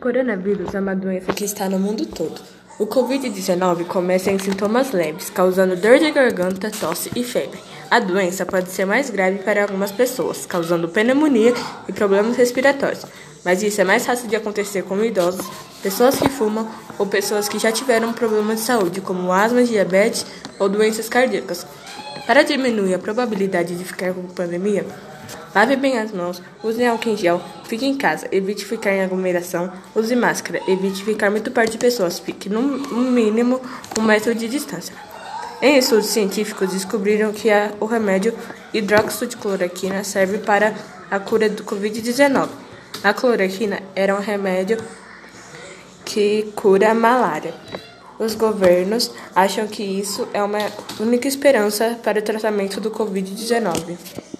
Coronavírus é uma doença que está no mundo todo. O Covid-19 começa em sintomas leves, causando dor de garganta, tosse e febre. A doença pode ser mais grave para algumas pessoas, causando pneumonia e problemas respiratórios. Mas isso é mais fácil de acontecer com idosos, pessoas que fumam ou pessoas que já tiveram problemas de saúde, como asma, diabetes ou doenças cardíacas. Para diminuir a probabilidade de ficar com pandemia, Lave bem as mãos, use álcool em gel, fique em casa, evite ficar em aglomeração, use máscara, evite ficar muito perto de pessoas, fique no mínimo um metro de distância. Em estudos científicos, descobriram que a, o remédio hidróxido de cloroquina serve para a cura do Covid-19. A cloroquina era um remédio que cura a malária. Os governos acham que isso é uma única esperança para o tratamento do Covid-19.